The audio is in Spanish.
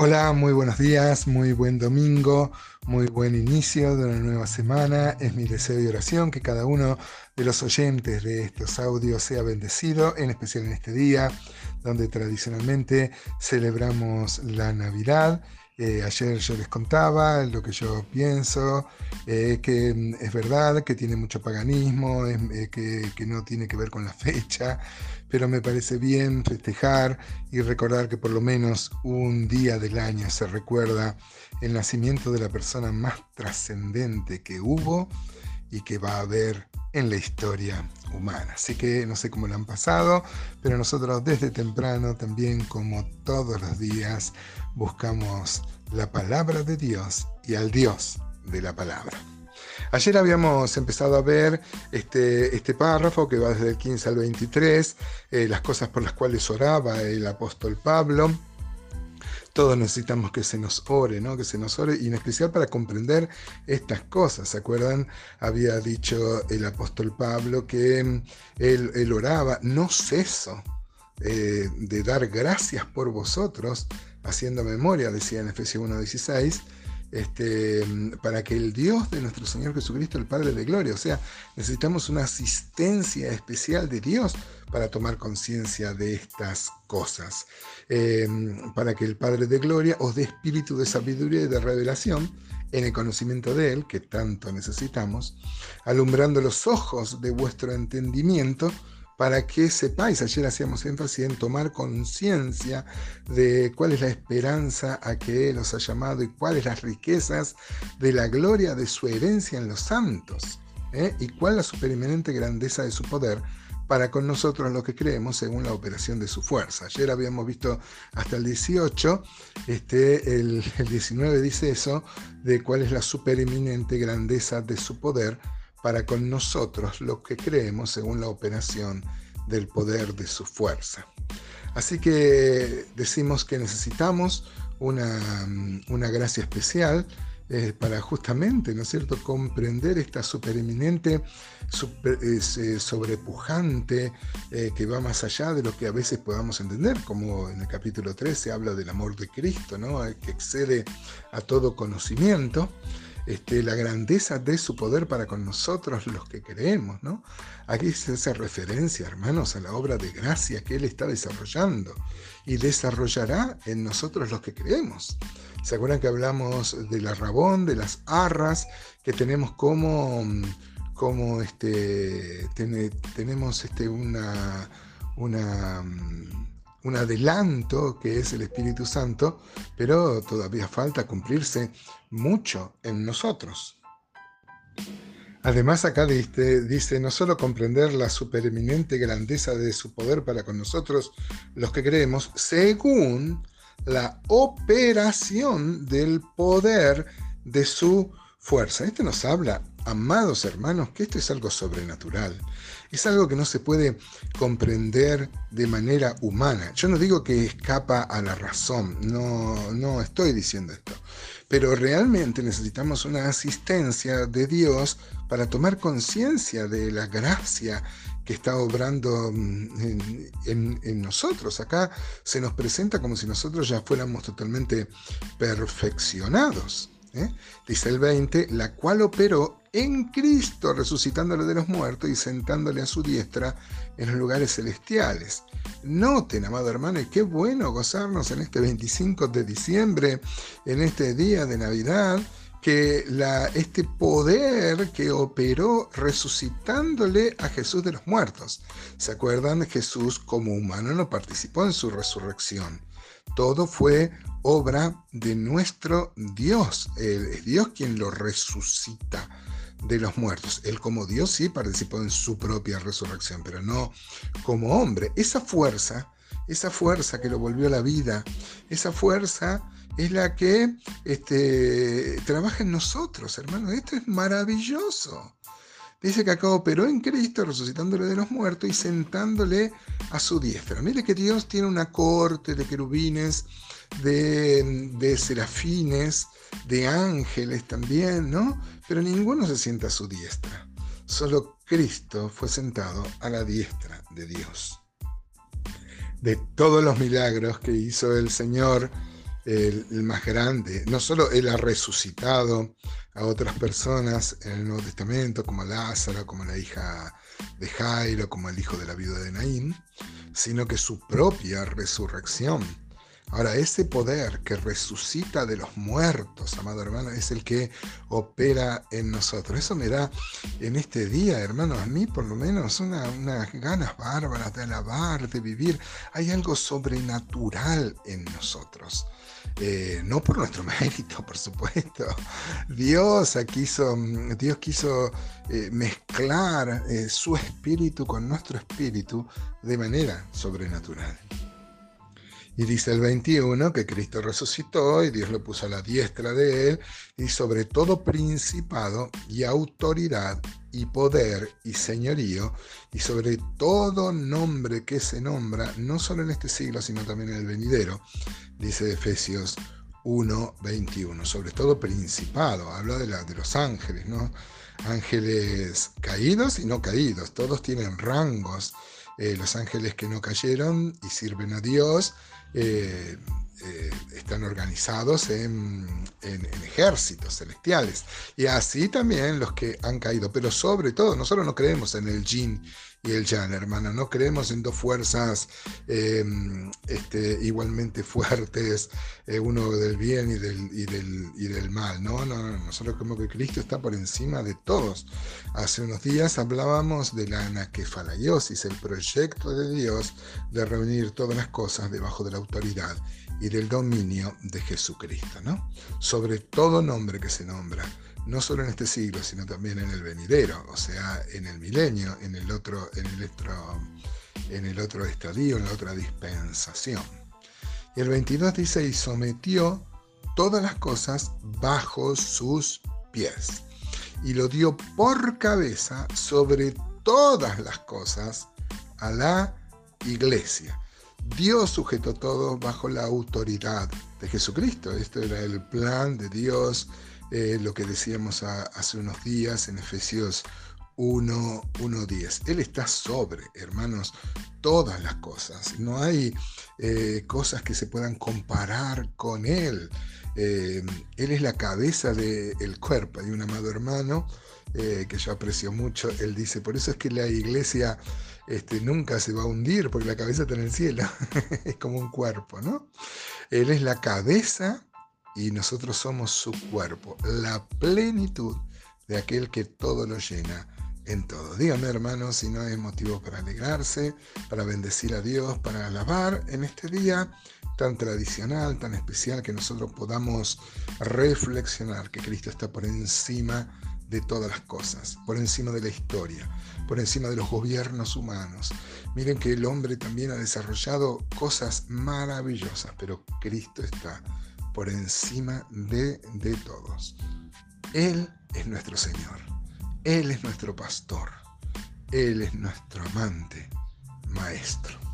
Hola, muy buenos días, muy buen domingo, muy buen inicio de una nueva semana. Es mi deseo y oración que cada uno de los oyentes de estos audios sea bendecido, en especial en este día, donde tradicionalmente celebramos la Navidad. Eh, ayer yo les contaba lo que yo pienso, eh, que mm, es verdad que tiene mucho paganismo, eh, que, que, no tiene que ver con la fecha, pero me parece bien festejar y recordar que por lo menos un día del año se recuerda el nacimiento de la persona más trascendente que hubo y que va a haber en la historia humana. Así que no sé cómo lo han pasado, pero nosotros desde temprano también como todos los días buscamos la palabra de Dios y al Dios de la palabra. Ayer habíamos empezado a ver este, este párrafo que va desde el 15 al 23, eh, las cosas por las cuales oraba el apóstol Pablo. Todos necesitamos que se nos ore, ¿no? Que se nos ore, y en especial para comprender estas cosas. ¿Se acuerdan? Había dicho el apóstol Pablo que mm, él, oraba, no ceso eh, de dar gracias por vosotros, haciendo memoria, decía en Efesios 1.16, este, para que el Dios de nuestro Señor Jesucristo, el Padre de Gloria, o sea, necesitamos una asistencia especial de Dios para tomar conciencia de estas cosas, em, para que el Padre de Gloria os dé espíritu de sabiduría y de revelación en el conocimiento de Él, que tanto necesitamos, alumbrando los ojos de vuestro entendimiento, para que sepáis, ayer hacíamos énfasis en tomar conciencia de cuál es la esperanza a que Él os ha llamado y cuáles las riquezas de la gloria de su herencia en los santos, ¿eh? y cuál la supereminente grandeza de su poder para con nosotros lo que creemos según la operación de su fuerza. Ayer habíamos visto hasta el 18, este, el, el 19 dice eso, de cuál es la supereminente grandeza de su poder para con nosotros lo que creemos según la operación del poder de su fuerza. Así que decimos que necesitamos una, una gracia especial eh, para justamente, ¿no es cierto?, comprender esta supereminente, super, eh, sobrepujante, eh, que va más allá de lo que a veces podamos entender, como en el capítulo 3 se habla del amor de Cristo, ¿no?, que excede a todo conocimiento. Este, la grandeza de su poder para con nosotros los que creemos. ¿no? Aquí se hace referencia, hermanos, a la obra de gracia que Él está desarrollando y desarrollará en nosotros los que creemos. ¿Se acuerdan que hablamos de la rabón, de las arras, que tenemos como, como este, tenemos este, una, una un adelanto que es el Espíritu Santo, pero todavía falta cumplirse mucho en nosotros. Además acá dice, dice, no solo comprender la supereminente grandeza de su poder para con nosotros, los que creemos, según la operación del poder de su fuerza. Este nos habla, amados hermanos, que esto es algo sobrenatural. Es algo que no se puede comprender de manera humana. Yo no digo que escapa a la razón, no, no estoy diciendo esto. Pero realmente necesitamos una asistencia de Dios para tomar conciencia de la gracia que está obrando mm, en, nosotros. Acá se nos presenta como si nosotros ya fuéramos totalmente perfeccionados. ¿eh? Dice el 20, la cual operó en Cristo, resucitándole de los muertos y sentándole a su diestra en los lugares celestiales. Noten, amado hermano, y qué bueno gozarnos en este 25 de diciembre, en este día de Navidad, que la, este poder que operó resucitándole a Jesús de los muertos. ¿Se acuerdan? Jesús como humano no participó en su resurrección. Todo fue obra de nuestro Dios. Es Dios quien lo resucita de los muertos. Él como Dios sí participó en su propia resurrección, pero no como hombre. Esa fuerza, esa fuerza que lo volvió a la vida, esa fuerza es la que este, trabaja en nosotros, hermano. Esto es maravilloso. Dice que acá operó en Cristo, resucitándole de los muertos y sentándole a su diestra. Mire que Dios tiene una corte de querubines, de, de serafines, de ángeles también, ¿no? Pero ninguno se sienta a su diestra. Solo Cristo fue sentado a la diestra de Dios. De todos los milagros que hizo el Señor, el, más grande. No solo Él ha resucitado a otras personas en el Nuevo Testamento, como Lázaro, como la hija de Jairo, como el hijo de la viuda de Naín, sino que su propia resurrección Ahora, ese poder que resucita de los muertos, amado hermano, es el que opera en nosotros. Eso me da en este día, hermano, a mí por lo menos unas ganas bárbaras de alabar, de vivir. Hay algo sobrenatural en nosotros. Eh, no por nuestro mérito, por supuesto. Dios quiso, Dios quiso eh, mezclar eh, su espíritu con nuestro espíritu de manera sobrenatural. Y dice el 21 que Cristo resucitó y Dios lo puso a la diestra de él y sobre todo principado y autoridad y poder y señorío y sobre todo nombre que se nombra, no solo en este siglo, sino también en el venidero, dice Efesios 1, 21. Sobre todo principado, habla de, de los ángeles, ¿no? Ángeles caídos y no caídos, todos tienen rangos. Eh, los ángeles que no cayeron y sirven a Dios eh, eh, están organizados en, ejércitos celestiales. Y así también los que han caído. Pero sobre todo, nosotros no creemos en el yin y el yang, hermano. No creemos en dos fuerzas em, este, igualmente fuertes, eh, uno del bien y del, y del, y del mal. ¿no? No, nosotros creemos que Cristo está por encima de todos. Hace unos días hablábamos de la anaquefalaiosis, el proyecto de Dios de reunir todas las cosas debajo de la autoridad y del dominio de Jesucristo, ¿no? Sobre todo nombre que se nombra, no solo en este siglo, sino también en el venidero, o sea, en el milenio, en el otro, en el otro, en el otro estadio, en la otra dispensación. Y el 22 dice, y sometió todas las cosas bajo sus pies, y lo dio por cabeza sobre todas las cosas a la iglesia Dios sujetó todo bajo la autoridad de Jesucristo. Esto era el plan de Dios, eh, lo que decíamos hace unos días en Efesios 1.10. Él está sobre, hermanos, todas las cosas. No hay eh, cosas que se puedan comparar con Él. Eh, él es la cabeza del cuerpo. Hay un amado hermano que yo aprecio mucho. Él dice, por eso es que la iglesia este, nunca se va a hundir porque la cabeza está en el cielo. es como un cuerpo, ¿no? Él es la cabeza y nosotros somos su cuerpo, la plenitud de aquel que todo lo llena en todo. Dígame, hermanos, si no hay motivo para alegrarse, para bendecir a Dios, para alabar en este día tan tradicional, tan especial, que nosotros podamos reflexionar que Cristo está por encima de todas las cosas, por encima de la historia, por encima de los gobiernos humanos. Miren que el hombre también ha desarrollado cosas maravillosas, pero Cristo está por encima de, de todos. Él es nuestro Señor, Él es nuestro pastor, Él es nuestro amante, maestro.